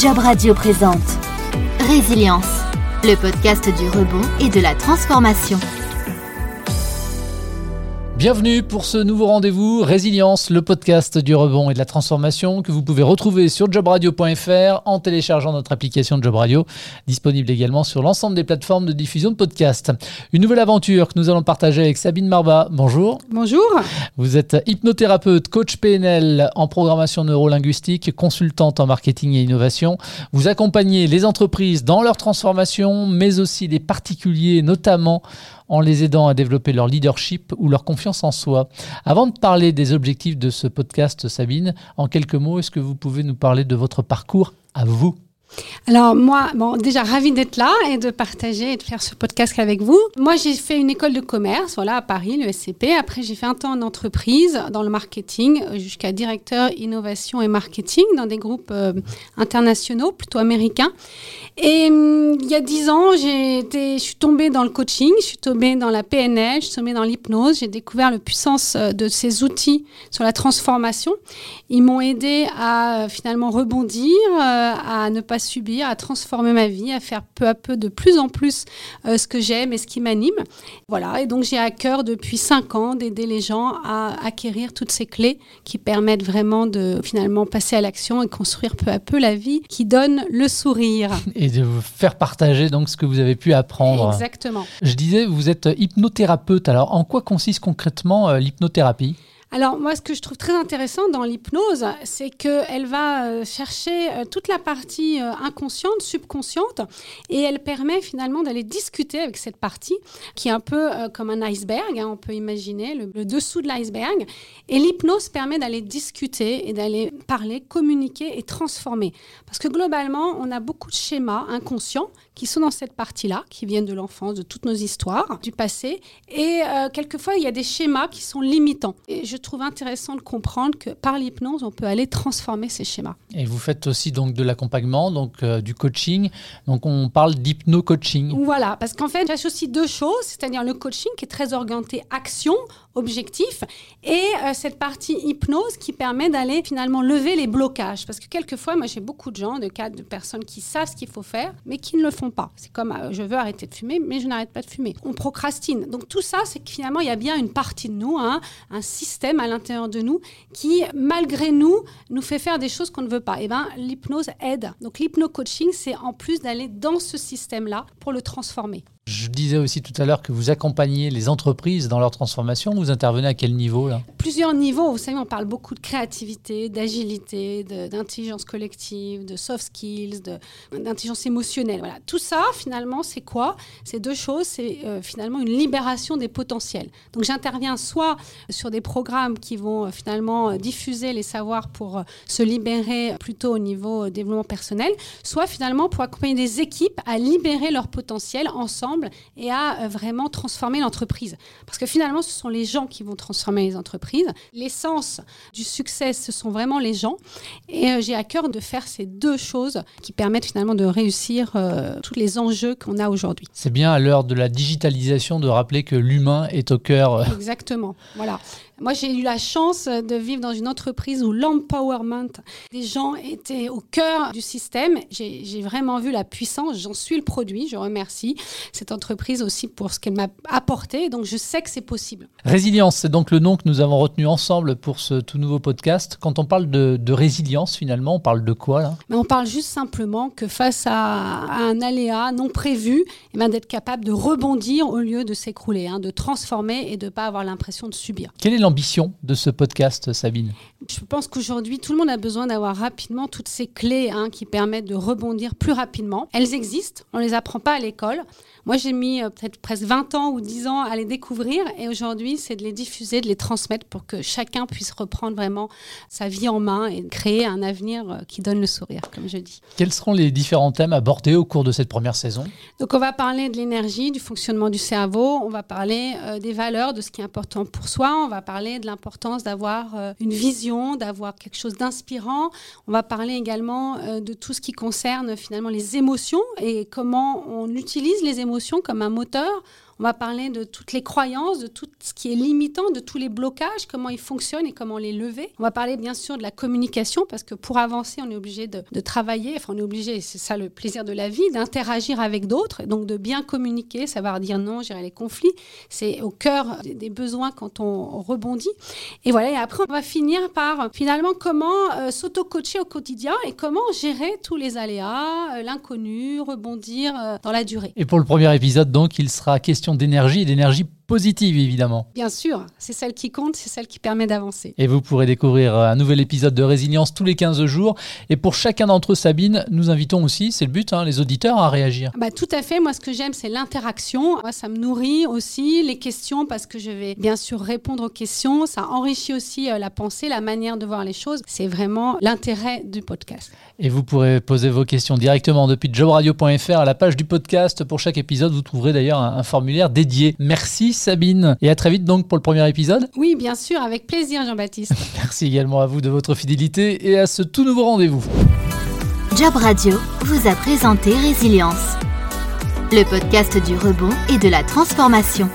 Job Radio présente Résilience, le podcast du rebond et de la transformation. Bienvenue pour ce nouveau rendez-vous Résilience, le podcast du rebond et de la transformation que vous pouvez retrouver sur jobradio.fr en téléchargeant notre application Job Radio, disponible également sur l'ensemble des plateformes de diffusion de podcasts. Une nouvelle aventure que nous allons partager avec Sabine Marba. Bonjour. Bonjour. Vous êtes hypnothérapeute, coach PNL en programmation neurolinguistique, consultante en marketing et innovation. Vous accompagnez les entreprises dans leur transformation, mais aussi les particuliers, notamment en les aidant à développer leur leadership ou leur confiance en soi. Avant de parler des objectifs de ce podcast, Sabine, en quelques mots, est-ce que vous pouvez nous parler de votre parcours à vous? Alors moi, bon, déjà ravi d'être là et de partager et de faire ce podcast avec vous. Moi, j'ai fait une école de commerce, voilà, à Paris, le SCP. Après, j'ai fait un temps en entreprise, dans le marketing, jusqu'à directeur innovation et marketing dans des groupes euh, internationaux, plutôt américains. Et hum, il y a dix ans, j'ai été, je suis tombée dans le coaching, je suis tombée dans la PNL, je suis tombée dans l'hypnose. J'ai découvert la puissance euh, de ces outils sur la transformation. Ils m'ont aidé à euh, finalement rebondir, à ne pas subir, à transformer ma vie, à faire peu à peu de plus en plus euh, ce que j'aime et ce qui m'anime. Voilà, et donc j'ai à cœur depuis cinq ans d'aider les gens à acquérir toutes ces clés qui permettent vraiment de finalement passer à l'action et construire peu à peu la vie qui donne le sourire. Et de vous faire partager donc ce que vous avez pu apprendre. Exactement. Je disais, vous êtes hypnothérapeute. Alors, en quoi consiste concrètement euh, l'hypnothérapie? Alors moi, ce que je trouve très intéressant dans l'hypnose, c'est qu'elle va euh, chercher euh, toute la partie euh, inconsciente, subconsciente, et elle permet finalement d'aller discuter avec cette partie qui est un peu comme un iceberg, hein, on peut imaginer le, dessous de l'iceberg. Et l'hypnose permet d'aller discuter et d'aller parler, communiquer et transformer. Parce que globalement, on a beaucoup de schémas inconscients qui sont dans cette partie-là, qui viennent de l'enfance, de toutes nos histoires, du passé. Et quelquefois, il y a des schémas qui sont limitants. Trouve intéressant de comprendre que par l'hypnose, on peut aller transformer ces schémas. Et vous faites aussi donc de l'accompagnement, donc euh, du coaching. Donc on parle d'hypno-coaching. Voilà, parce qu'en fait, j'associe deux choses, c'est-à-dire le coaching qui est très orienté action, objectif, et euh, cette partie hypnose qui permet d'aller finalement lever les blocages. Parce que quelquefois, moi j'ai beaucoup de gens, de cas de personnes qui savent ce qu'il faut faire, mais qui ne le font pas. C'est comme euh, je veux arrêter de fumer, mais je n'arrête pas de fumer. On procrastine. Donc tout ça, c'est que finalement, il y a bien une partie de nous, hein, un système à l'intérieur de nous qui, malgré nous, nous fait faire des choses qu'on ne veut pas. Et eh ben, l'hypnose aide. Donc l'hypno-coaching, c'est en plus d'aller dans ce système-là pour le transformer. Je disais aussi tout à l'heure que vous accompagnez les entreprises dans leur transformation. Vous intervenez à quel niveau là? Plusieurs niveaux. Vous savez, on parle beaucoup de créativité, d'agilité, d'intelligence collective, de soft skills, d'intelligence émotionnelle. Voilà. Tout ça, finalement, c'est quoi? C'est deux choses. C'est euh, finalement une libération des potentiels. Donc j'interviens soit sur des programmes qui vont euh, finalement euh, diffuser les savoirs pour se libérer plutôt au niveau développement personnel, soit finalement pour accompagner des équipes à libérer leur potentiel ensemble et à euh, vraiment transformer l'entreprise. Parce que finalement, ce sont les gens qui vont transformer les entreprises. L'essence du succès, ce sont vraiment les gens. Et euh, j'ai à cœur de faire ces deux choses qui permettent finalement de réussir euh, tous les enjeux qu'on a aujourd'hui. C'est bien à l'heure de la digitalisation de rappeler que l'humain est au cœur. Exactement. Voilà. Moi, j'ai eu la chance de vivre dans une entreprise où l'empowerment des gens était au cœur du système. J'ai vraiment vu la puissance. J'en suis le produit. Je remercie cette entreprise aussi pour ce qu'elle m'a apporté. Donc, je sais que c'est possible. Résilience, c'est donc le nom que nous avons retenu ensemble pour ce tout nouveau podcast. Quand on parle de, résilience, finalement, on parle de quoi là? Mais On parle juste simplement que face à, un aléa non prévu, eh ben, d'être capable de rebondir au lieu de s'écrouler, hein, de transformer et de ne pas avoir l'impression de subir. Quel est l'ambition de ce podcast, Sabine Je pense qu'aujourd'hui, tout le monde a besoin d'avoir rapidement toutes ces clés hein, qui permettent de rebondir plus rapidement. Elles existent, on ne les apprend pas à l'école. Moi, j'ai mis euh, peut-être presque 20 ans ou 10 ans à les découvrir et aujourd'hui, c'est de les diffuser, de les transmettre pour que chacun puisse reprendre vraiment sa vie en main et créer un avenir euh, qui donne le sourire, comme je dis. Quels seront les différents thèmes abordés au cours de cette première saison? Donc, on va parler de l'énergie, du fonctionnement du cerveau, on va parler euh, des valeurs, de ce qui est important pour soi, on va parler de l'importance d'avoir une vision, d'avoir quelque chose d'inspirant, on va parler également de tout ce qui concerne finalement les émotions et comment on utilise les émotions comme un moteur On va parler de toutes les croyances, de tout ce qui est limitant, de tous les blocages, comment ils fonctionnent et comment les lever. On va parler bien sûr de la communication parce que pour avancer, on est obligé de, travailler, enfin on est obligé, c'est ça le plaisir de la vie, d'interagir avec d'autres, donc de bien communiquer, savoir dire non, gérer les conflits. C'est au cœur des, besoins quand on rebondit. Et voilà, et après on va finir par finalement comment euh, s'auto-coacher au quotidien et comment gérer tous les aléas, euh, l'inconnu, rebondir euh, dans la durée. Et pour le premier épisode, donc, il sera question d'énergie et d'énergie positive, évidemment. Bien sûr, c'est celle qui compte, c'est celle qui permet d'avancer. Et vous pourrez découvrir un nouvel épisode de Résilience tous les 15 jours. Et pour chacun d'entre eux, Sabine, nous invitons aussi, c'est le but, hein, les auditeurs à réagir. Bah, tout à fait. Moi, ce que j'aime, c'est l'interaction. Moi, ça me nourrit aussi les questions parce que je vais bien sûr répondre aux questions. Ça enrichit aussi euh, la pensée, la manière de voir les choses. C'est vraiment l'intérêt du podcast. Et vous pourrez poser vos questions directement depuis jobradio.fr à la page du podcast. Pour chaque épisode, vous trouverez d'ailleurs un, un formulaire dédié. Merci Sabine. Et à très vite donc pour le premier épisode. Oui, bien sûr, avec plaisir Jean-Baptiste. Merci également à vous de votre fidélité et à ce tout nouveau rendez-vous. Job Radio vous a présenté Résilience, le podcast du rebond et de la transformation.